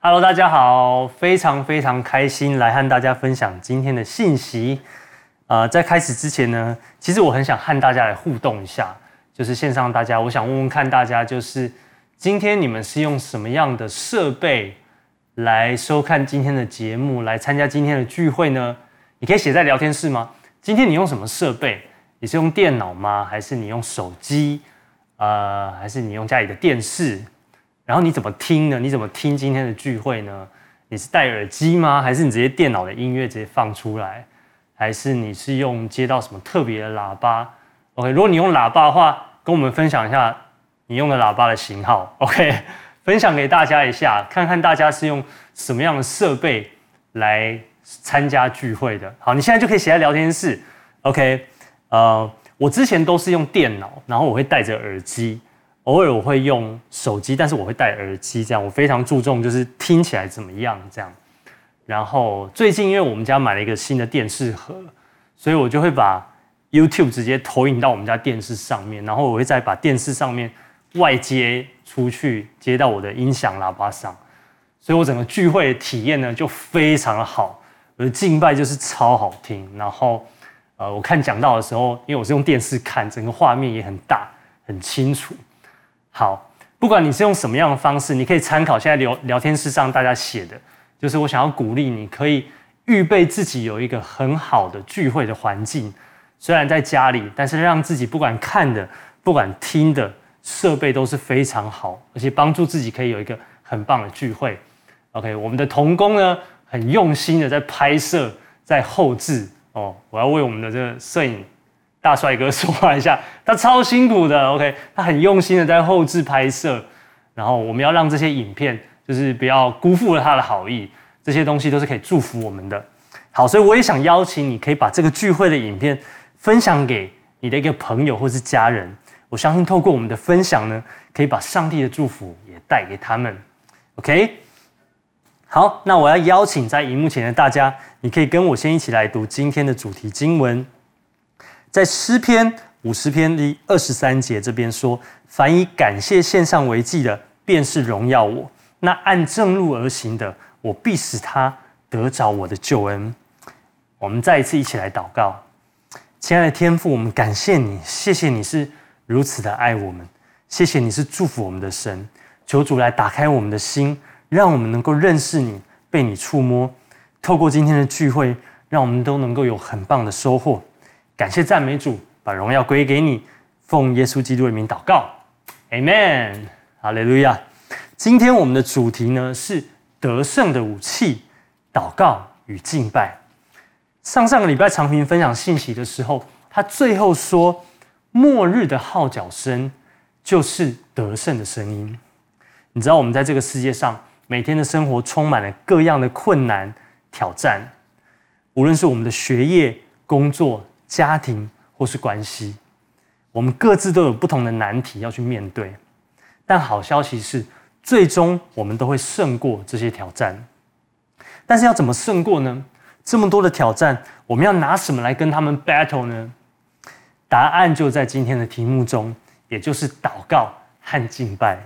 Hello，大家好，非常非常开心来和大家分享今天的信息。呃，在开始之前呢，其实我很想和大家来互动一下，就是线上大家，我想问问看大家，就是今天你们是用什么样的设备来收看今天的节目，来参加今天的聚会呢？你可以写在聊天室吗？今天你用什么设备？你是用电脑吗？还是你用手机？呃，还是你用家里的电视？然后你怎么听呢？你怎么听今天的聚会呢？你是戴耳机吗？还是你直接电脑的音乐直接放出来？还是你是用接到什么特别的喇叭？OK，如果你用喇叭的话，跟我们分享一下你用的喇叭的型号。OK，分享给大家一下，看看大家是用什么样的设备来参加聚会的。好，你现在就可以写在聊天室。OK，呃，我之前都是用电脑，然后我会戴着耳机。偶尔我会用手机，但是我会戴耳机，这样我非常注重就是听起来怎么样这样。然后最近因为我们家买了一个新的电视盒，所以我就会把 YouTube 直接投影到我们家电视上面，然后我会再把电视上面外接出去，接到我的音响喇叭上，所以我整个聚会体验呢就非常的好，我的敬拜就是超好听。然后呃，我看讲道的时候，因为我是用电视看，整个画面也很大很清楚。好，不管你是用什么样的方式，你可以参考现在聊聊天室上大家写的，就是我想要鼓励你，可以预备自己有一个很好的聚会的环境，虽然在家里，但是让自己不管看的、不管听的设备都是非常好，而且帮助自己可以有一个很棒的聚会。OK，我们的童工呢，很用心的在拍摄、在后制哦，我要为我们的这个摄影。大帅哥说话一下，他超辛苦的，OK，他很用心的在后置拍摄，然后我们要让这些影片就是不要辜负了他的好意，这些东西都是可以祝福我们的。好，所以我也想邀请你，可以把这个聚会的影片分享给你的一个朋友或是家人。我相信透过我们的分享呢，可以把上帝的祝福也带给他们。OK，好，那我要邀请在荧幕前的大家，你可以跟我先一起来读今天的主题经文。在诗篇五十篇第二十三节这边说：“凡以感谢献上为祭的，便是荣耀我；那按正路而行的，我必使他得着我的救恩。”我们再一次一起来祷告，亲爱的天父，我们感谢你，谢谢你是如此的爱我们，谢谢你是祝福我们的神。求主来打开我们的心，让我们能够认识你，被你触摸。透过今天的聚会，让我们都能够有很棒的收获。感谢赞美主，把荣耀归给你，奉耶稣基督的名祷告，Amen，哈利路亚。今天我们的主题呢是得胜的武器，祷告与敬拜。上上个礼拜长平分享信息的时候，他最后说，末日的号角声就是得胜的声音。你知道我们在这个世界上，每天的生活充满了各样的困难挑战，无论是我们的学业、工作。家庭或是关系，我们各自都有不同的难题要去面对。但好消息是，最终我们都会胜过这些挑战。但是要怎么胜过呢？这么多的挑战，我们要拿什么来跟他们 battle 呢？答案就在今天的题目中，也就是祷告和敬拜。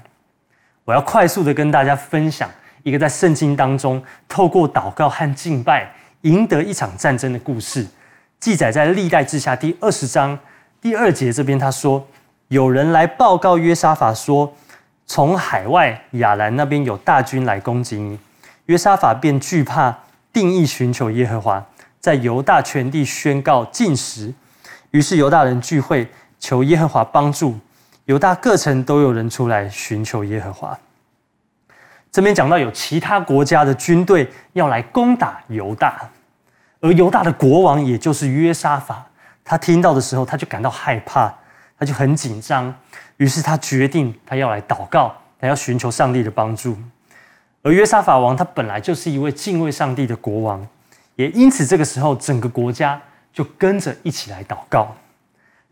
我要快速的跟大家分享一个在圣经当中透过祷告和敬拜赢得一场战争的故事。记载在历代志下第二十章第二节这边，他说：“有人来报告约沙法说，从海外亚兰那边有大军来攻击你。约沙法便惧怕，定义寻求耶和华，在犹大全地宣告禁食。于是犹大人聚会，求耶和华帮助。犹大各城都有人出来寻求耶和华。这边讲到有其他国家的军队要来攻打犹大。”而犹大的国王，也就是约沙法，他听到的时候，他就感到害怕，他就很紧张，于是他决定，他要来祷告，他要寻求上帝的帮助。而约沙法王，他本来就是一位敬畏上帝的国王，也因此这个时候，整个国家就跟着一起来祷告。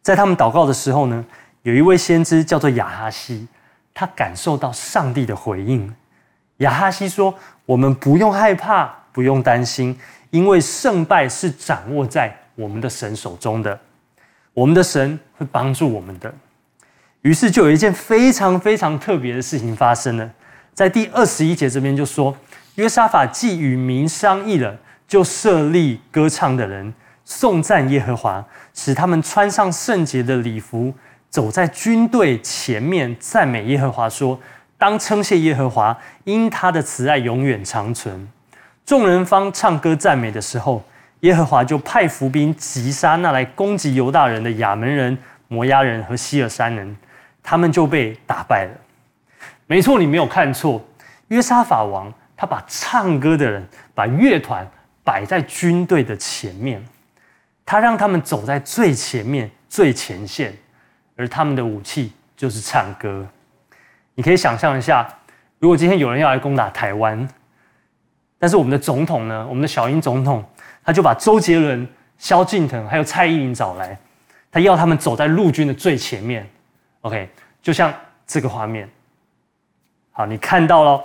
在他们祷告的时候呢，有一位先知叫做亚哈西，他感受到上帝的回应。亚哈西说：“我们不用害怕，不用担心。”因为胜败是掌握在我们的神手中的，我们的神会帮助我们的。于是就有一件非常非常特别的事情发生了，在第二十一节这边就说，约沙法既与民商议了，就设立歌唱的人，颂赞耶和华，使他们穿上圣洁的礼服，走在军队前面，赞美耶和华，说：当称谢耶和华，因他的慈爱永远长存。众人方唱歌赞美的时候，耶和华就派伏兵击杀那来攻击犹大人的亚门人、摩押人和希尔山人，他们就被打败了。没错，你没有看错，约沙法王他把唱歌的人、把乐团摆在军队的前面，他让他们走在最前面、最前线，而他们的武器就是唱歌。你可以想象一下，如果今天有人要来攻打台湾，但是我们的总统呢，我们的小英总统，他就把周杰伦、萧敬腾还有蔡依林找来，他要他们走在陆军的最前面。OK，就像这个画面。好，你看到了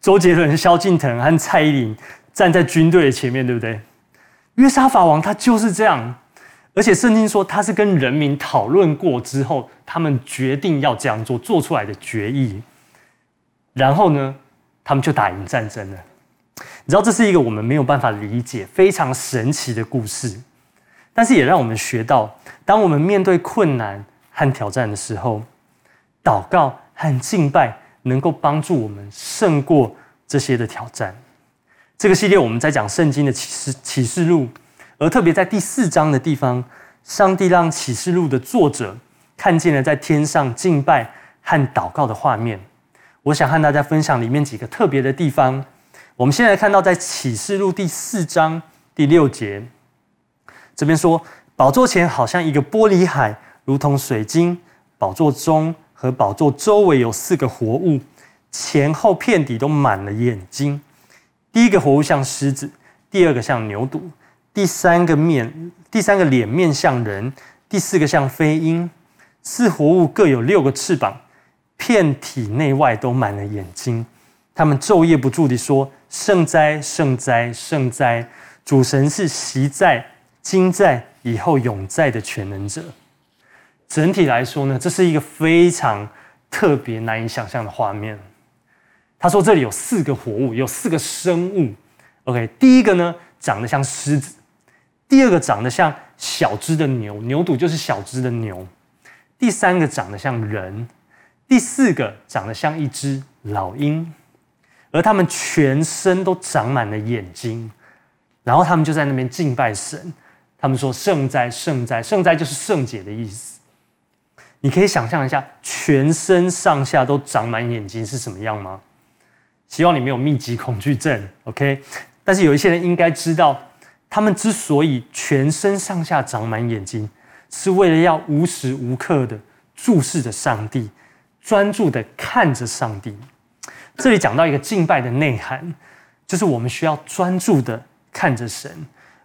周杰伦、萧敬腾和蔡依林站在军队的前面，对不对？约沙法王他就是这样，而且圣经说他是跟人民讨论过之后，他们决定要这样做，做出来的决议。然后呢，他们就打赢战争了。你知道这是一个我们没有办法理解、非常神奇的故事，但是也让我们学到，当我们面对困难和挑战的时候，祷告和敬拜。能够帮助我们胜过这些的挑战。这个系列我们在讲圣经的启示启示录，而特别在第四章的地方，上帝让启示录的作者看见了在天上敬拜和祷告的画面。我想和大家分享里面几个特别的地方。我们现在看到在启示录第四章第六节，这边说，宝座前好像一个玻璃海，如同水晶，宝座中。和宝座周围有四个活物，前后片底都满了眼睛。第一个活物像狮子，第二个像牛犊，第三个面，第三个脸面像人，第四个像飞鹰。四活物各有六个翅膀，片体内外都满了眼睛。他们昼夜不住地说：“圣哉，圣哉，圣哉！主神是昔在、今在、以后永在的全能者。”整体来说呢，这是一个非常特别、难以想象的画面。他说这里有四个活物，有四个生物。OK，第一个呢长得像狮子，第二个长得像小只的牛，牛犊就是小只的牛。第三个长得像人，第四个长得像一只老鹰，而他们全身都长满了眼睛，然后他们就在那边敬拜神。他们说：“圣哉，圣哉，圣哉！”就是圣洁的意思。你可以想象一下，全身上下都长满眼睛是什么样吗？希望你没有密集恐惧症，OK？但是有一些人应该知道，他们之所以全身上下长满眼睛，是为了要无时无刻的注视着上帝，专注的看着上帝。这里讲到一个敬拜的内涵，就是我们需要专注的看着神，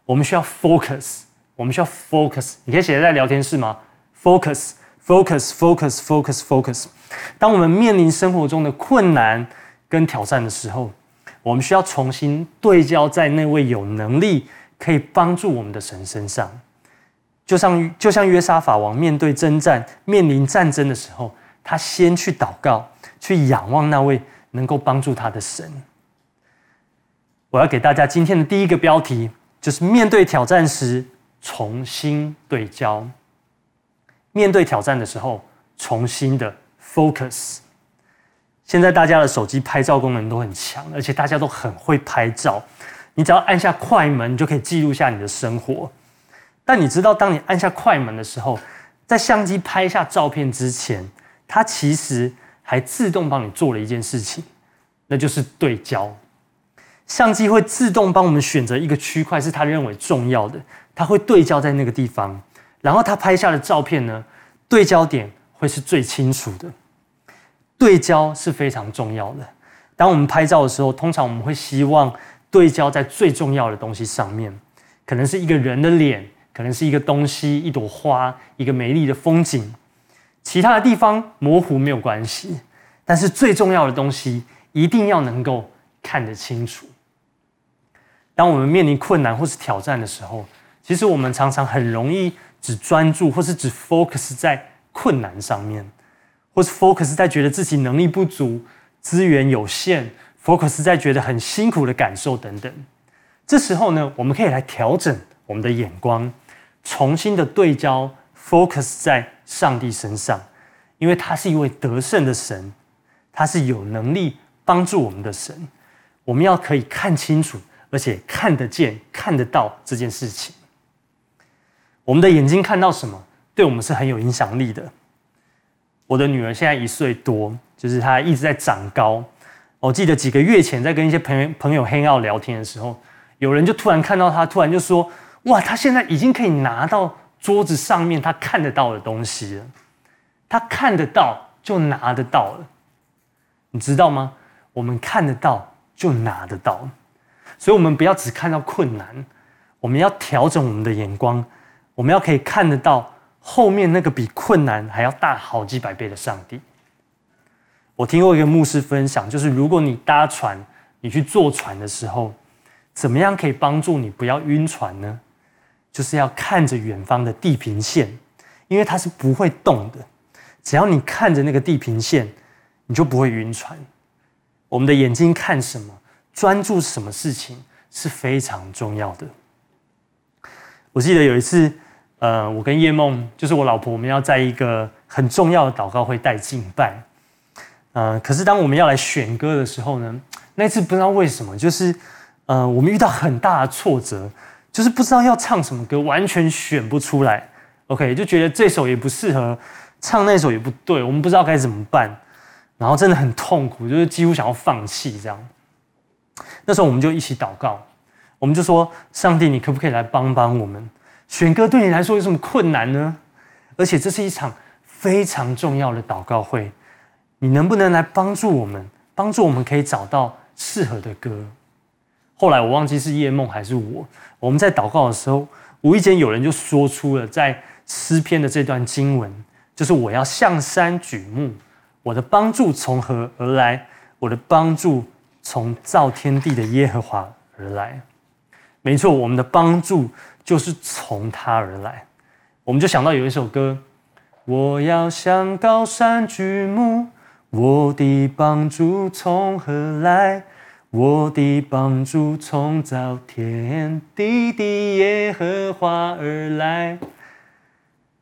我们需要 focus，我们需要 focus。你可以写在聊天室吗？focus。Focus, focus, focus, focus。当我们面临生活中的困难跟挑战的时候，我们需要重新对焦在那位有能力可以帮助我们的神身上。就像就像约沙法王面对征战、面临战争的时候，他先去祷告，去仰望那位能够帮助他的神。我要给大家今天的第一个标题，就是面对挑战时重新对焦。面对挑战的时候，重新的 focus。现在大家的手机拍照功能都很强，而且大家都很会拍照。你只要按下快门，你就可以记录下你的生活。但你知道，当你按下快门的时候，在相机拍下照片之前，它其实还自动帮你做了一件事情，那就是对焦。相机会自动帮我们选择一个区块是它认为重要的，它会对焦在那个地方。然后他拍下的照片呢，对焦点会是最清楚的。对焦是非常重要的。当我们拍照的时候，通常我们会希望对焦在最重要的东西上面，可能是一个人的脸，可能是一个东西、一朵花、一个美丽的风景。其他的地方模糊没有关系，但是最重要的东西一定要能够看得清楚。当我们面临困难或是挑战的时候，其实我们常常很容易。只专注，或是只 focus 在困难上面，或是 focus 在觉得自己能力不足、资源有限，focus 在觉得很辛苦的感受等等。这时候呢，我们可以来调整我们的眼光，重新的对焦，focus 在上帝身上，因为他是一位得胜的神，他是有能力帮助我们的神。我们要可以看清楚，而且看得见、看得到这件事情。我们的眼睛看到什么，对我们是很有影响力的。我的女儿现在一岁多，就是她一直在长高。我记得几个月前在跟一些朋友朋友 hang out 聊天的时候，有人就突然看到她，突然就说：“哇，她现在已经可以拿到桌子上面他看得到的东西了。她看得到就拿得到了，你知道吗？我们看得到就拿得到，所以我们不要只看到困难，我们要调整我们的眼光。”我们要可以看得到后面那个比困难还要大好几百倍的上帝。我听过一个牧师分享，就是如果你搭船，你去坐船的时候，怎么样可以帮助你不要晕船呢？就是要看着远方的地平线，因为它是不会动的。只要你看着那个地平线，你就不会晕船。我们的眼睛看什么，专注什么事情是非常重要的。我记得有一次。呃，我跟叶梦就是我老婆，我们要在一个很重要的祷告会带敬拜。呃，可是当我们要来选歌的时候呢，那次不知道为什么，就是呃，我们遇到很大的挫折，就是不知道要唱什么歌，完全选不出来。OK，就觉得这首也不适合唱，那首也不对，我们不知道该怎么办，然后真的很痛苦，就是几乎想要放弃这样。那时候我们就一起祷告，我们就说：上帝，你可不可以来帮帮我们？选歌对你来说有什么困难呢？而且这是一场非常重要的祷告会，你能不能来帮助我们？帮助我们可以找到适合的歌。后来我忘记是叶梦还是我，我们在祷告的时候，无意间有人就说出了在诗篇的这段经文，就是我要向山举目，我的帮助从何而来？我的帮助从造天地的耶和华而来。没错，我们的帮助。就是从他而来，我们就想到有一首歌，我要向高山举目，我的帮助从何来？我的帮助从造天地的耶和华而来。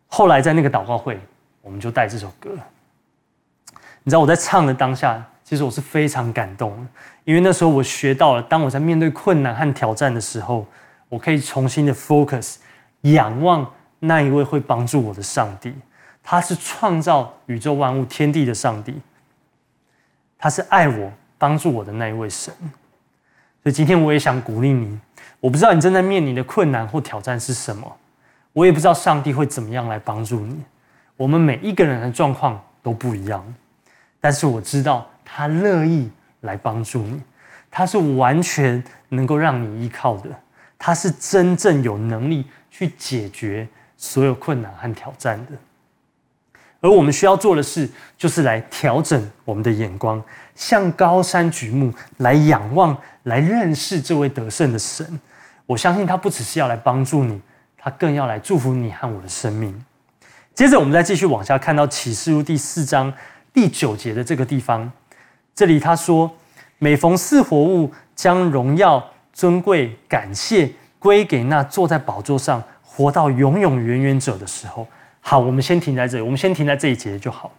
后来在那个祷告会，我们就带这首歌。你知道我在唱的当下，其实我是非常感动，因为那时候我学到了，当我在面对困难和挑战的时候。我可以重新的 focus，仰望那一位会帮助我的上帝，他是创造宇宙万物天地的上帝，他是爱我、帮助我的那一位神。所以今天我也想鼓励你，我不知道你正在面临的困难或挑战是什么，我也不知道上帝会怎么样来帮助你。我们每一个人的状况都不一样，但是我知道他乐意来帮助你，他是完全能够让你依靠的。他是真正有能力去解决所有困难和挑战的，而我们需要做的事，就是来调整我们的眼光，向高山举目，来仰望，来认识这位得胜的神。我相信他不只是要来帮助你，他更要来祝福你和我的生命。接着，我们再继续往下看到启示录第四章第九节的这个地方，这里他说：“每逢四活物将荣耀。”尊贵感谢归给那坐在宝座上活到永永远远者的时候。好，我们先停在这里，我们先停在这一节就好。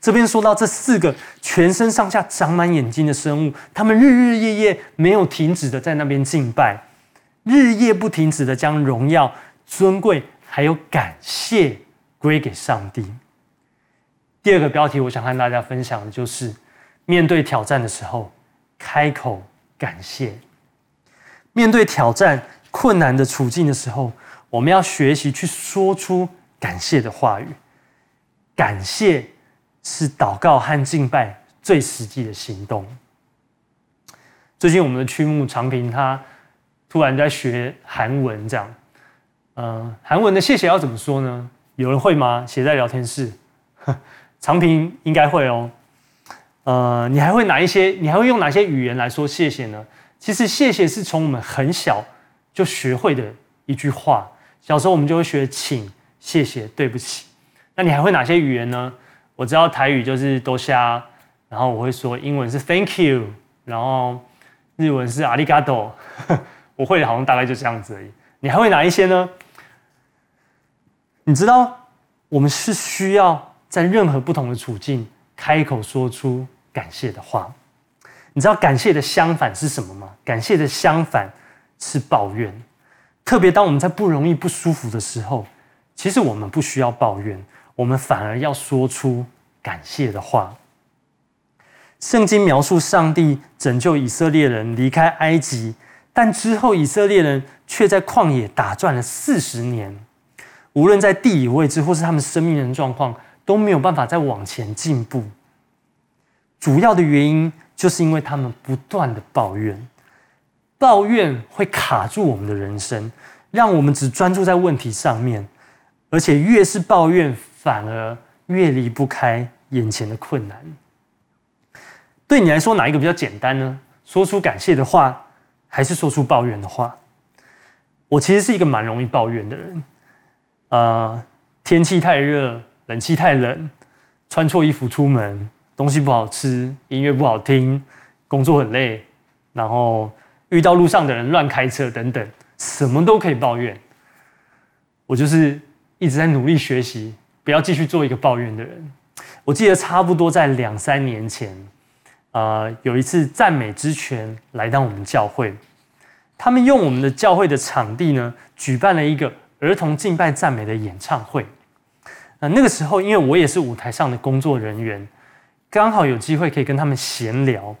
这边说到这四个全身上下长满眼睛的生物，他们日日夜夜没有停止的在那边敬拜，日夜不停止的将荣耀、尊贵还有感谢归给上帝。第二个标题，我想和大家分享的就是面对挑战的时候，开口感谢。面对挑战、困难的处境的时候，我们要学习去说出感谢的话语。感谢是祷告和敬拜最实际的行动。最近我们的区牧长平他突然在学韩文，这样，嗯，韩文的谢谢要怎么说呢？有人会吗？写在聊天室。长平应该会哦。呃，你还会哪一些？你还会用哪些语言来说谢谢呢？其实谢谢是从我们很小就学会的一句话。小时候我们就会学请、谢谢、对不起。那你还会哪些语言呢？我知道台语就是多谢，然后我会说英文是 Thank you，然后日文是阿里嘎多，我会的好像大概就这样子而已。你还会哪一些呢？你知道，我们是需要在任何不同的处境开口说出感谢的话。你知道感谢的相反是什么吗？感谢的相反是抱怨。特别当我们在不容易、不舒服的时候，其实我们不需要抱怨，我们反而要说出感谢的话。圣经描述上帝拯救以色列人离开埃及，但之后以色列人却在旷野打转了四十年，无论在地理位置或是他们生命的状况，都没有办法再往前进步。主要的原因就是因为他们不断的抱怨，抱怨会卡住我们的人生，让我们只专注在问题上面，而且越是抱怨，反而越离不开眼前的困难。对你来说，哪一个比较简单呢？说出感谢的话，还是说出抱怨的话？我其实是一个蛮容易抱怨的人。呃，天气太热，冷气太冷，穿错衣服出门，东西不好吃，音乐不好听，工作很累，然后遇到路上的人乱开车等等，什么都可以抱怨。我就是一直在努力学习，不要继续做一个抱怨的人。我记得差不多在两三年前。呃，有一次赞美之泉来到我们教会，他们用我们的教会的场地呢，举办了一个儿童敬拜赞美的演唱会。那那个时候，因为我也是舞台上的工作人员，刚好有机会可以跟他们闲聊，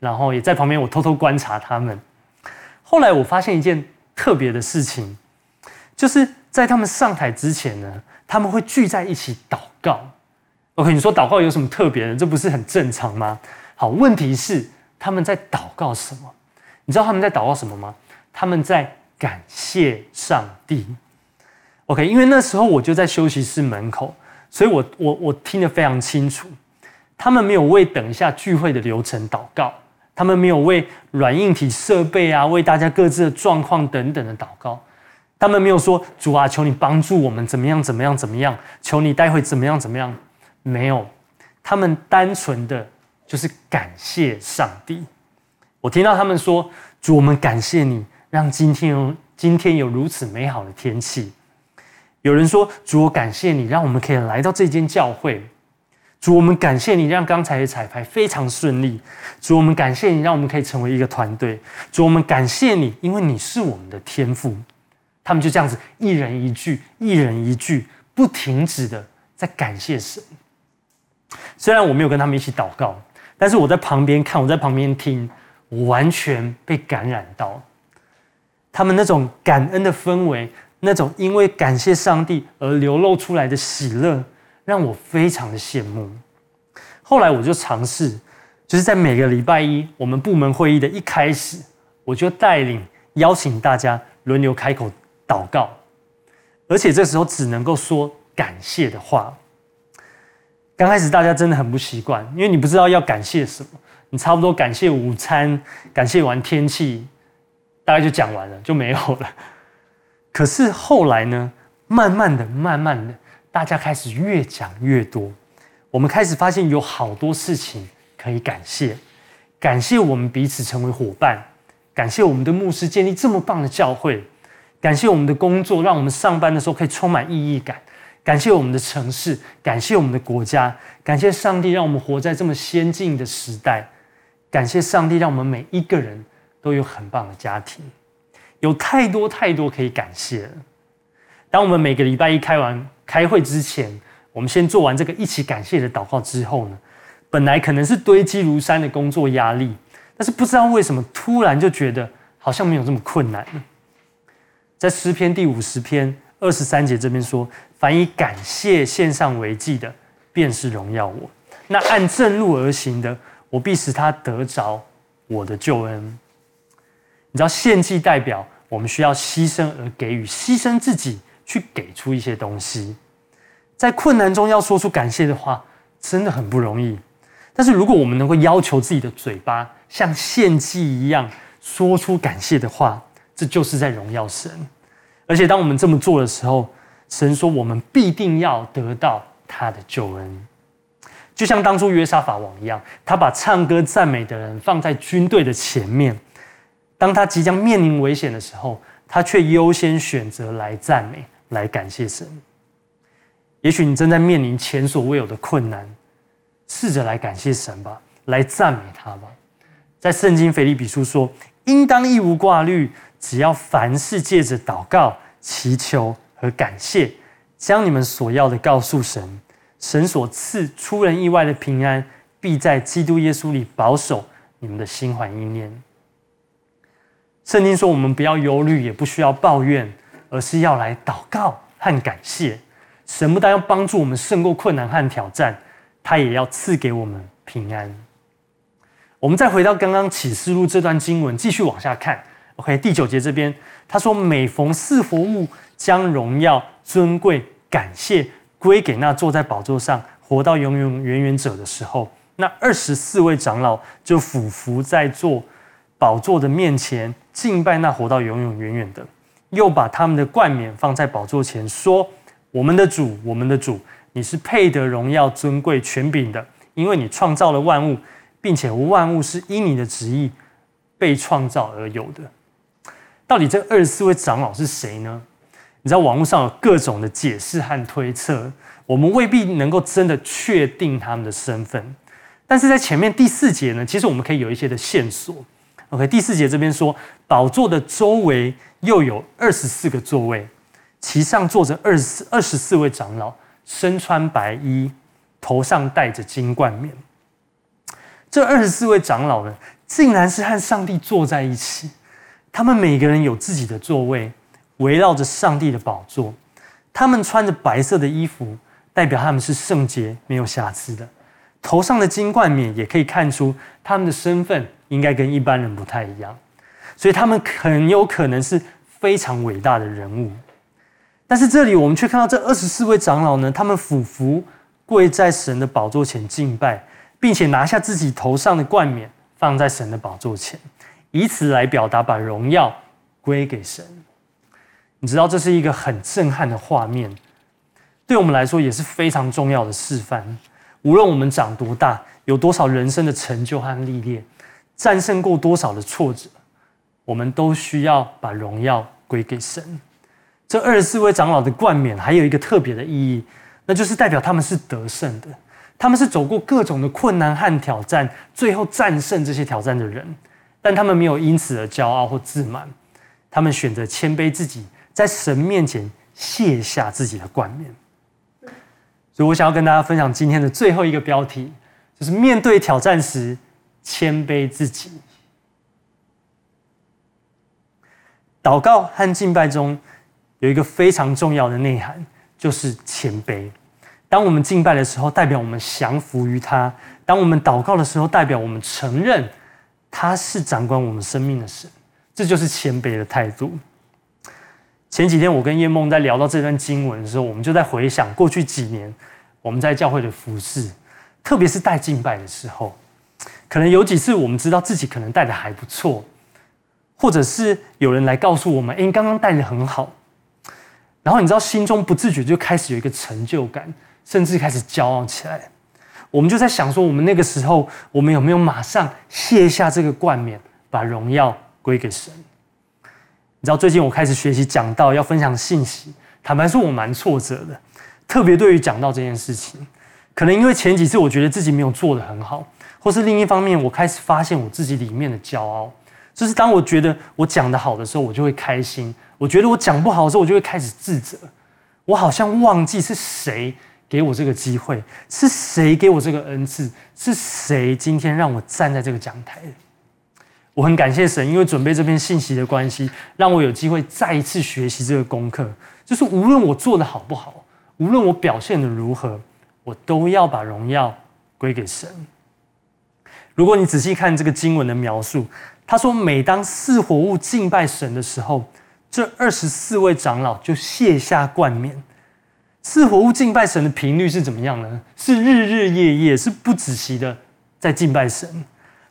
然后也在旁边我偷偷观察他们。后来我发现一件特别的事情，就是在他们上台之前呢，他们会聚在一起祷告。OK，你说祷告有什么特别的？这不是很正常吗？好，问题是他们在祷告什么？你知道他们在祷告什么吗？他们在感谢上帝。OK，因为那时候我就在休息室门口，所以我我我听得非常清楚。他们没有为等一下聚会的流程祷告，他们没有为软硬体设备啊，为大家各自的状况等等的祷告。他们没有说主啊，求你帮助我们怎么样怎么样怎么样，求你待会怎么样怎么样。没有，他们单纯的。就是感谢上帝。我听到他们说：“主，我们感谢你，让今天有今天有如此美好的天气。”有人说：“主，我感谢你，让我们可以来到这间教会。”主，我们感谢你，让刚才的彩排非常顺利。主，我们感谢你，让我们可以成为一个团队。主，我们感谢你，因为你是我们的天赋。他们就这样子，一人一句，一人一句，不停止的在感谢神。虽然我没有跟他们一起祷告。但是我在旁边看，我在旁边听，我完全被感染到。他们那种感恩的氛围，那种因为感谢上帝而流露出来的喜乐，让我非常的羡慕。后来我就尝试，就是在每个礼拜一我们部门会议的一开始，我就带领邀请大家轮流开口祷告，而且这时候只能够说感谢的话。刚开始大家真的很不习惯，因为你不知道要感谢什么。你差不多感谢午餐，感谢完天气，大概就讲完了，就没有了。可是后来呢，慢慢的、慢慢的，大家开始越讲越多。我们开始发现有好多事情可以感谢，感谢我们彼此成为伙伴，感谢我们的牧师建立这么棒的教会，感谢我们的工作让我们上班的时候可以充满意义感。感谢我们的城市，感谢我们的国家，感谢上帝让我们活在这么先进的时代，感谢上帝让我们每一个人都有很棒的家庭，有太多太多可以感谢了。当我们每个礼拜一开完开会之前，我们先做完这个一起感谢的祷告之后呢，本来可能是堆积如山的工作压力，但是不知道为什么突然就觉得好像没有这么困难了。在诗篇第五十篇二十三节这边说。凡以感谢献上为祭的，便是荣耀我；那按正路而行的，我必使他得着我的救恩。你知道，献祭代表我们需要牺牲而给予，牺牲自己去给出一些东西。在困难中要说出感谢的话，真的很不容易。但是如果我们能够要求自己的嘴巴像献祭一样说出感谢的话，这就是在荣耀神。而且当我们这么做的时候，神说：“我们必定要得到他的救恩。”就像当初约沙法王一样，他把唱歌赞美的人放在军队的前面。当他即将面临危险的时候，他却优先选择来赞美、来感谢神。也许你正在面临前所未有的困难，试着来感谢神吧，来赞美他吧。在圣经腓立比书说：“应当一无挂虑，只要凡事借着祷告、祈求和感谢，将你们所要的告诉神。”神所赐出人意外的平安，必在基督耶稣里保守你们的心怀意念。圣经说，我们不要忧虑，也不需要抱怨，而是要来祷告和感谢。神不但要帮助我们胜过困难和挑战，他也要赐给我们平安。我们再回到刚刚启示录这段经文，继续往下看。OK，第九节这边他说：“每逢四活物将荣耀、尊贵、感谢。”归给那坐在宝座上活到永永远远者的时候，那二十四位长老就俯伏在坐宝座的面前敬拜那活到永永远远的，又把他们的冠冕放在宝座前，说：“我们的主，我们的主，你是配得荣耀、尊贵、权柄的，因为你创造了万物，并且万物是因你的旨意被创造而有的。”到底这二十四位长老是谁呢？你知道网络上有各种的解释和推测，我们未必能够真的确定他们的身份。但是在前面第四节呢，其实我们可以有一些的线索。OK，第四节这边说，宝座的周围又有二十四个座位，其上坐着二十二十四位长老，身穿白衣，头上戴着金冠冕。这二十四位长老呢，竟然是和上帝坐在一起，他们每个人有自己的座位。围绕着上帝的宝座，他们穿着白色的衣服，代表他们是圣洁、没有瑕疵的。头上的金冠冕也可以看出他们的身份应该跟一般人不太一样，所以他们很有可能是非常伟大的人物。但是这里我们却看到这二十四位长老呢，他们俯伏跪在神的宝座前敬拜，并且拿下自己头上的冠冕放在神的宝座前，以此来表达把荣耀归给神。你知道这是一个很震撼的画面，对我们来说也是非常重要的示范。无论我们长多大，有多少人生的成就和历练，战胜过多少的挫折，我们都需要把荣耀归给神。这二十四位长老的冠冕还有一个特别的意义，那就是代表他们是得胜的，他们是走过各种的困难和挑战，最后战胜这些挑战的人。但他们没有因此而骄傲或自满，他们选择谦卑自己。在神面前卸下自己的冠冕，所以我想要跟大家分享今天的最后一个标题，就是面对挑战时谦卑自己。祷告和敬拜中有一个非常重要的内涵，就是谦卑。当我们敬拜的时候，代表我们降服于他；当我们祷告的时候，代表我们承认他是掌管我们生命的神。这就是谦卑的态度。前几天我跟叶梦在聊到这段经文的时候，我们就在回想过去几年我们在教会的服饰，特别是带敬拜的时候，可能有几次我们知道自己可能带的还不错，或者是有人来告诉我们：“哎，你刚刚带的很好。”然后你知道心中不自觉就开始有一个成就感，甚至开始骄傲起来。我们就在想说，我们那个时候我们有没有马上卸下这个冠冕，把荣耀归给神？你知道最近我开始学习讲道，要分享信息。坦白说，我蛮挫折的，特别对于讲道这件事情，可能因为前几次我觉得自己没有做得很好，或是另一方面，我开始发现我自己里面的骄傲。就是当我觉得我讲得好的时候，我就会开心；我觉得我讲不好的时候，我就会开始自责。我好像忘记是谁给我这个机会，是谁给我这个恩赐，是谁今天让我站在这个讲台。我很感谢神，因为准备这篇信息的关系，让我有机会再一次学习这个功课。就是无论我做的好不好，无论我表现的如何，我都要把荣耀归给神。如果你仔细看这个经文的描述，他说，每当四活物敬拜神的时候，这二十四位长老就卸下冠冕。四活物敬拜神的频率是怎么样呢？是日日夜夜，是不止息的在敬拜神。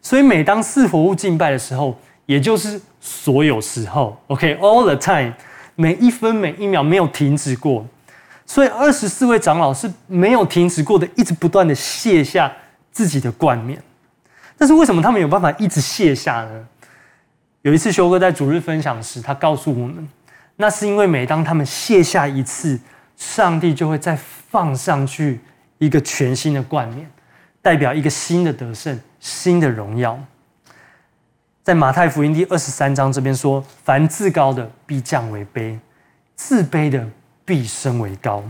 所以，每当四活物敬拜的时候，也就是所有时候，OK，all the time，每一分每一秒没有停止过。所以二十四位长老是没有停止过的，一直不断的卸下自己的冠冕。但是为什么他们有办法一直卸下呢？有一次修哥在主日分享时，他告诉我们，那是因为每当他们卸下一次，上帝就会再放上去一个全新的冠冕，代表一个新的得胜、新的荣耀。在马太福音第二十三章这边说：“凡自高的必降为卑，自卑的必升为高。”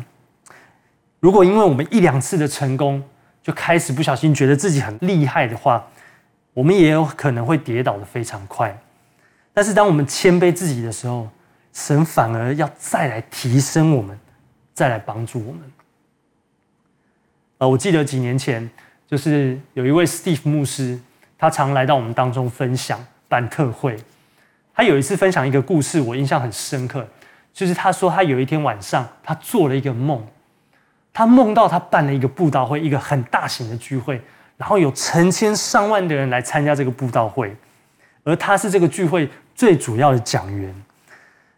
如果因为我们一两次的成功，就开始不小心觉得自己很厉害的话，我们也有可能会跌倒的非常快。但是当我们谦卑自己的时候，神反而要再来提升我们，再来帮助我们。呃，我记得几年前，就是有一位 Steve 牧师。他常来到我们当中分享办特会。他有一次分享一个故事，我印象很深刻，就是他说他有一天晚上，他做了一个梦，他梦到他办了一个布道会，一个很大型的聚会，然后有成千上万的人来参加这个布道会，而他是这个聚会最主要的讲员。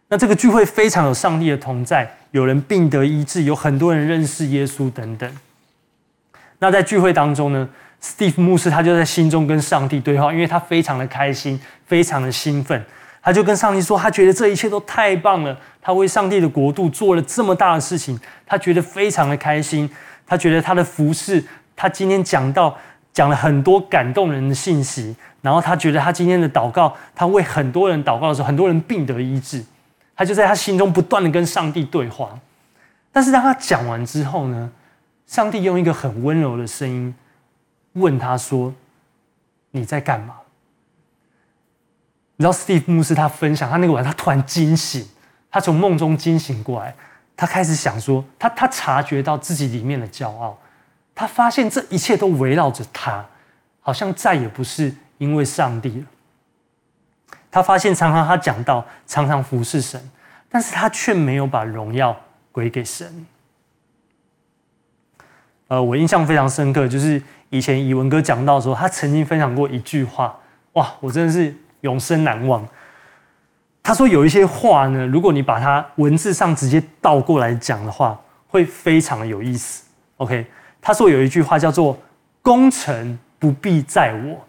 那这个聚会非常有上帝的同在，有人病得医治，有很多人认识耶稣等等。那在聚会当中呢，Steve 牧师他就在心中跟上帝对话，因为他非常的开心，非常的兴奋，他就跟上帝说，他觉得这一切都太棒了，他为上帝的国度做了这么大的事情，他觉得非常的开心，他觉得他的服事，他今天讲到讲了很多感动人的信息，然后他觉得他今天的祷告，他为很多人祷告的时候，很多人病得医治，他就在他心中不断的跟上帝对话，但是当他讲完之后呢，上帝用一个很温柔的声音。问他说：“你在干嘛？”你知道，Steve 牧师他分享，他那个晚上他突然惊醒，他从梦中惊醒过来，他开始想说，他他察觉到自己里面的骄傲，他发现这一切都围绕着他，好像再也不是因为上帝了。他发现常常他讲到，常常服侍神，但是他却没有把荣耀归给神。呃，我印象非常深刻，就是。以前以文哥讲到的时候，他曾经分享过一句话，哇，我真的是永生难忘。他说有一些话呢，如果你把它文字上直接倒过来讲的话，会非常的有意思。OK，他说有一句话叫做“功成不必在我”，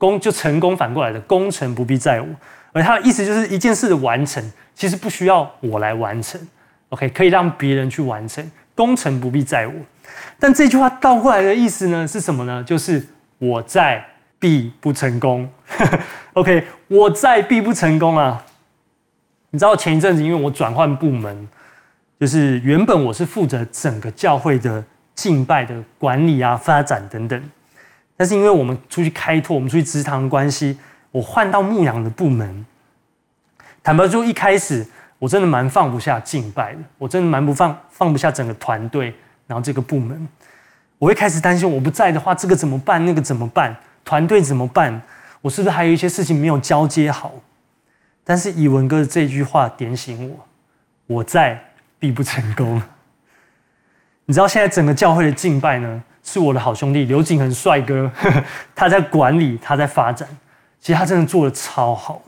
功就成功反过来的“功成不必在我”，而他的意思就是一件事的完成，其实不需要我来完成。OK，可以让别人去完成，功成不必在我。但这句话倒过来的意思呢是什么呢？就是我在必不成功。OK，我在必不成功啊！你知道前一阵子因为我转换部门，就是原本我是负责整个教会的敬拜的管理啊、发展等等，但是因为我们出去开拓、我们出去职堂的关系，我换到牧养的部门。坦白说，一开始我真的蛮放不下敬拜的，我真的蛮不放放不下整个团队。然后这个部门，我会开始担心，我不在的话，这个怎么办？那个怎么办？团队怎么办？我是不是还有一些事情没有交接好？但是以文哥的这句话点醒我：我在必不成功。你知道现在整个教会的敬拜呢，是我的好兄弟刘景恒帅哥，他在管理，他在发展。其实他真的做的超好，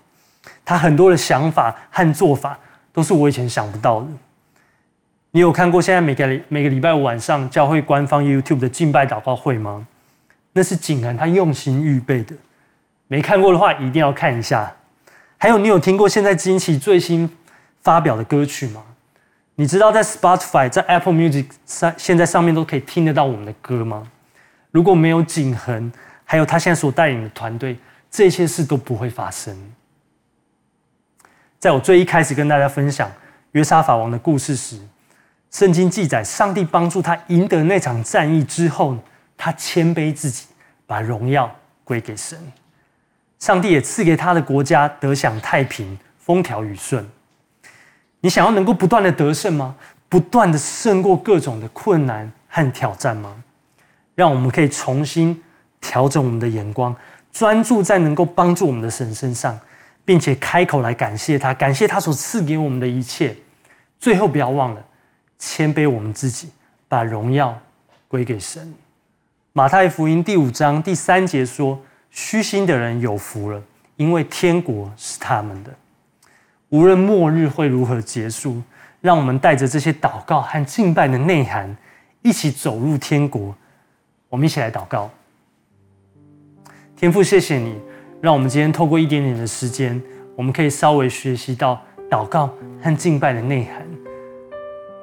他很多的想法和做法都是我以前想不到的。你有看过现在每个每个礼拜五晚上教会官方 YouTube 的敬拜祷告会吗？那是景恒他用心预备的。没看过的话，一定要看一下。还有，你有听过现在惊奇最新发表的歌曲吗？你知道在 Spotify、在 Apple Music 上现在上面都可以听得到我们的歌吗？如果没有景恒，还有他现在所带领的团队，这些事都不会发生。在我最一开始跟大家分享约沙法王的故事时，圣经记载，上帝帮助他赢得那场战役之后，他谦卑自己，把荣耀归给神。上帝也赐给他的国家得享太平、风调雨顺。你想要能够不断的得胜吗？不断的胜过各种的困难和挑战吗？让我们可以重新调整我们的眼光，专注在能够帮助我们的神身上，并且开口来感谢他，感谢他所赐给我们的一切。最后，不要忘了。谦卑我们自己，把荣耀归给神。马太福音第五章第三节说：“虚心的人有福了，因为天国是他们的。”无论末日会如何结束，让我们带着这些祷告和敬拜的内涵，一起走入天国。我们一起来祷告。天父，谢谢你，让我们今天透过一点点的时间，我们可以稍微学习到祷告和敬拜的内涵，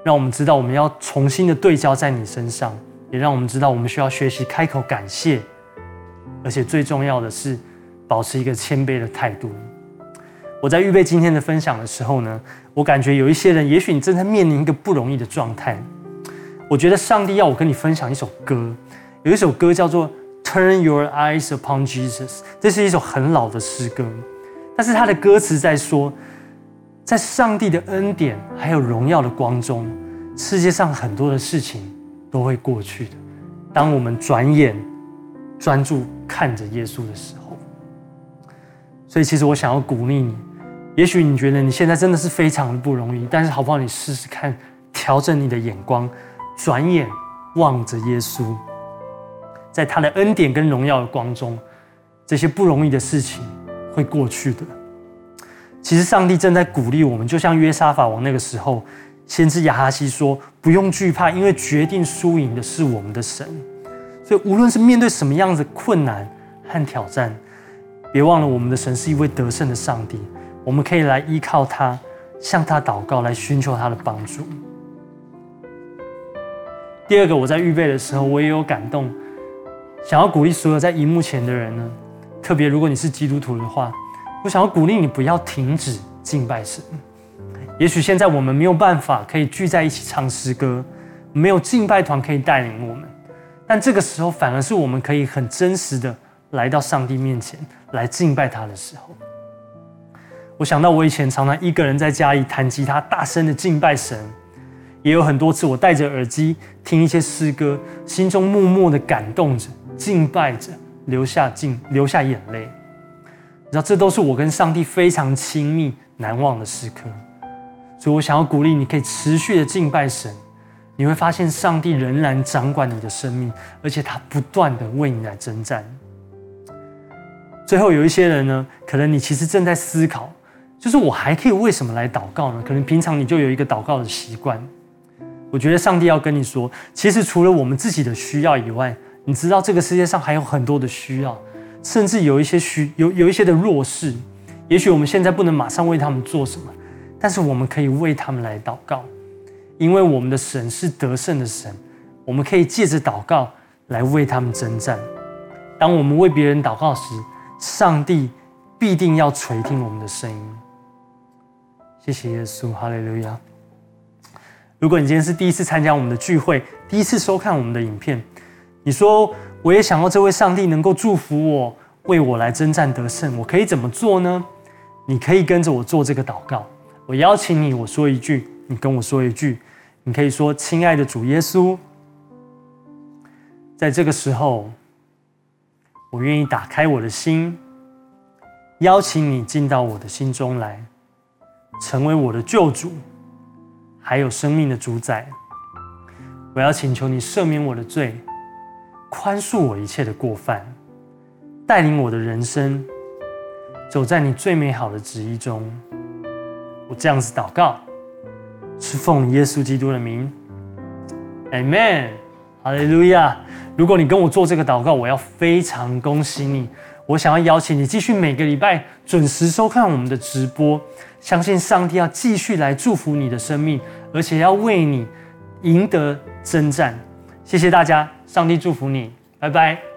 让我们知道我们要重新的对焦在你身上，也让我们知道我们需要学习开口感谢，而且最重要的是保持一个谦卑的态度。我在预备今天的分享的时候呢，我感觉有一些人，也许你正在面临一个不容易的状态。我觉得上帝要我跟你分享一首歌，有一首歌叫做《Turn Your Eyes Upon Jesus》，这是一首很老的诗歌，但是它的歌词在说，在上帝的恩典还有荣耀的光中，世界上很多的事情都会过去的。当我们转眼专注看着耶稣的时候，所以其实我想要鼓励你。也许你觉得你现在真的是非常的不容易，但是好不好？你试试看，调整你的眼光，转眼望着耶稣，在他的恩典跟荣耀的光中，这些不容易的事情会过去的。其实上帝正在鼓励我们，就像约沙法王那个时候，先知亚哈西说：“不用惧怕，因为决定输赢的是我们的神。”所以无论是面对什么样的困难和挑战，别忘了我们的神是一位得胜的上帝。我们可以来依靠他，向他祷告，来寻求他的帮助。第二个，我在预备的时候，我也有感动，想要鼓励所有在荧幕前的人呢。特别如果你是基督徒的话，我想要鼓励你不要停止敬拜神。也许现在我们没有办法可以聚在一起唱诗歌，没有敬拜团可以带领我们，但这个时候反而是我们可以很真实的来到上帝面前来敬拜他的时候。我想到我以前常常一个人在家里弹吉他，大声的敬拜神，也有很多次我戴着耳机听一些诗歌，心中默默的感动着，敬拜着，流下敬流下眼泪。你知道，这都是我跟上帝非常亲密难忘的时刻。所以我想要鼓励你，可以持续的敬拜神，你会发现上帝仍然掌管你的生命，而且他不断的为你来征战。最后有一些人呢，可能你其实正在思考。就是我还可以为什么来祷告呢？可能平常你就有一个祷告的习惯。我觉得上帝要跟你说，其实除了我们自己的需要以外，你知道这个世界上还有很多的需要，甚至有一些需有有一些的弱势。也许我们现在不能马上为他们做什么，但是我们可以为他们来祷告，因为我们的神是得胜的神，我们可以借着祷告来为他们征战。当我们为别人祷告时，上帝必定要垂听我们的声音。谢谢耶稣，哈利路亚。如果你今天是第一次参加我们的聚会，第一次收看我们的影片，你说我也想要这位上帝能够祝福我，为我来征战得胜，我可以怎么做呢？你可以跟着我做这个祷告。我邀请你，我说一句，你跟我说一句。你可以说：“亲爱的主耶稣，在这个时候，我愿意打开我的心，邀请你进到我的心中来。”成为我的救主，还有生命的主宰。我要请求你赦免我的罪，宽恕我一切的过犯，带领我的人生走在你最美好的旨意中。我这样子祷告，是奉耶稣基督的名，Amen，哈利路亚。如果你跟我做这个祷告，我要非常恭喜你。我想要邀请你继续每个礼拜准时收看我们的直播，相信上帝要继续来祝福你的生命，而且要为你赢得征战。谢谢大家，上帝祝福你，拜拜。